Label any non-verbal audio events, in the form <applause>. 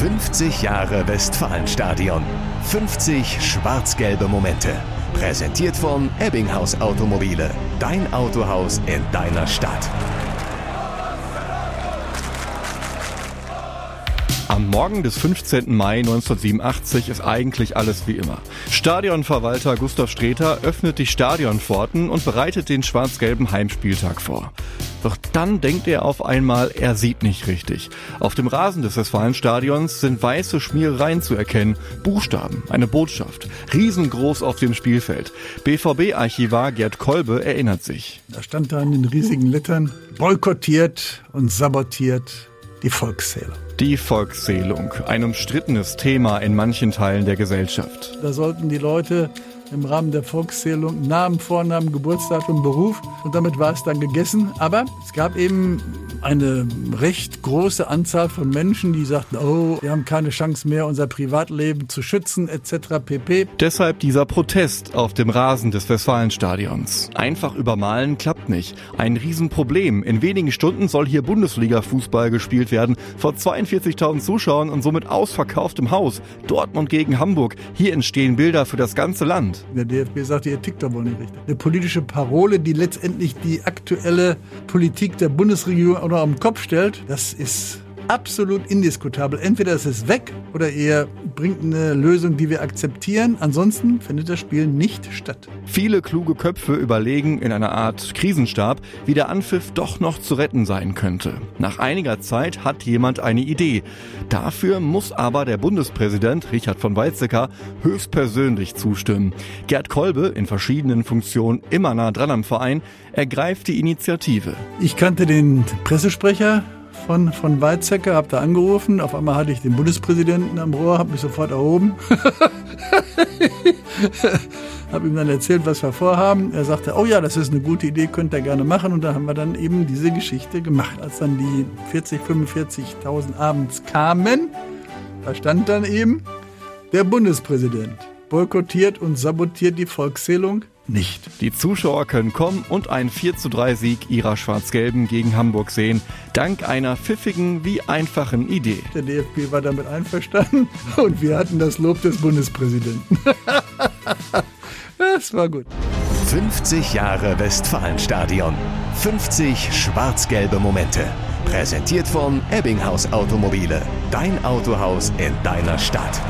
50 Jahre Westfalenstadion. 50 schwarz-gelbe Momente. Präsentiert von Ebbinghaus Automobile. Dein Autohaus in deiner Stadt. Am Morgen des 15. Mai 1987 ist eigentlich alles wie immer. Stadionverwalter Gustav Streter öffnet die Stadionpforten und bereitet den schwarz-gelben Heimspieltag vor. Doch dann denkt er auf einmal, er sieht nicht richtig. Auf dem Rasen des Westfalenstadions sind weiße Schmierereien zu erkennen, Buchstaben, eine Botschaft, riesengroß auf dem Spielfeld. BVB-Archivar Gerd Kolbe erinnert sich. Da stand da in den riesigen Lettern, boykottiert und sabotiert die Volkszählung. Die Volkszählung, ein umstrittenes Thema in manchen Teilen der Gesellschaft. Da sollten die Leute im Rahmen der Volkszählung Namen, Vornamen, Geburtsdatum, Beruf und damit war es dann gegessen. Aber es gab eben eine recht große Anzahl von Menschen, die sagten, oh, wir haben keine Chance mehr, unser Privatleben zu schützen etc. pp. Deshalb dieser Protest auf dem Rasen des Westfalenstadions. Einfach übermalen klappt nicht. Ein Riesenproblem. In wenigen Stunden soll hier Bundesliga-Fußball gespielt werden. Vor 42.000 Zuschauern und somit ausverkauftem Haus. Dortmund gegen Hamburg. Hier entstehen Bilder für das ganze Land. Der DFB sagte, ihr tickt doch wohl nicht richtig. Eine politische Parole, die letztendlich die aktuelle Politik der Bundesregierung auch noch am Kopf stellt, das ist absolut indiskutabel. Entweder ist es weg oder ihr bringt eine Lösung, die wir akzeptieren. Ansonsten findet das Spiel nicht statt. Viele kluge Köpfe überlegen in einer Art Krisenstab, wie der Anpfiff doch noch zu retten sein könnte. Nach einiger Zeit hat jemand eine Idee. Dafür muss aber der Bundespräsident Richard von Weizsäcker höchstpersönlich zustimmen. Gerd Kolbe, in verschiedenen Funktionen immer nah dran am Verein, ergreift die Initiative. Ich kannte den Pressesprecher von, von Weizsäcker, habe da angerufen. Auf einmal hatte ich den Bundespräsidenten am Rohr, habe mich sofort erhoben. <laughs> habe ihm dann erzählt, was wir vorhaben. Er sagte, oh ja, das ist eine gute Idee, könnt ihr gerne machen. Und da haben wir dann eben diese Geschichte gemacht. Als dann die 40, 45.000 abends kamen, da stand dann eben der Bundespräsident boykottiert und sabotiert die Volkszählung nicht. Die Zuschauer können kommen und einen 4 zu 3 Sieg ihrer Schwarz-Gelben gegen Hamburg sehen, dank einer pfiffigen wie einfachen Idee. Der DFB war damit einverstanden <laughs> und wir hatten das Lob des Bundespräsidenten. <laughs> das war gut. 50 Jahre Westfalenstadion. 50 schwarz-gelbe Momente. Präsentiert von Ebbinghaus Automobile. Dein Autohaus in deiner Stadt.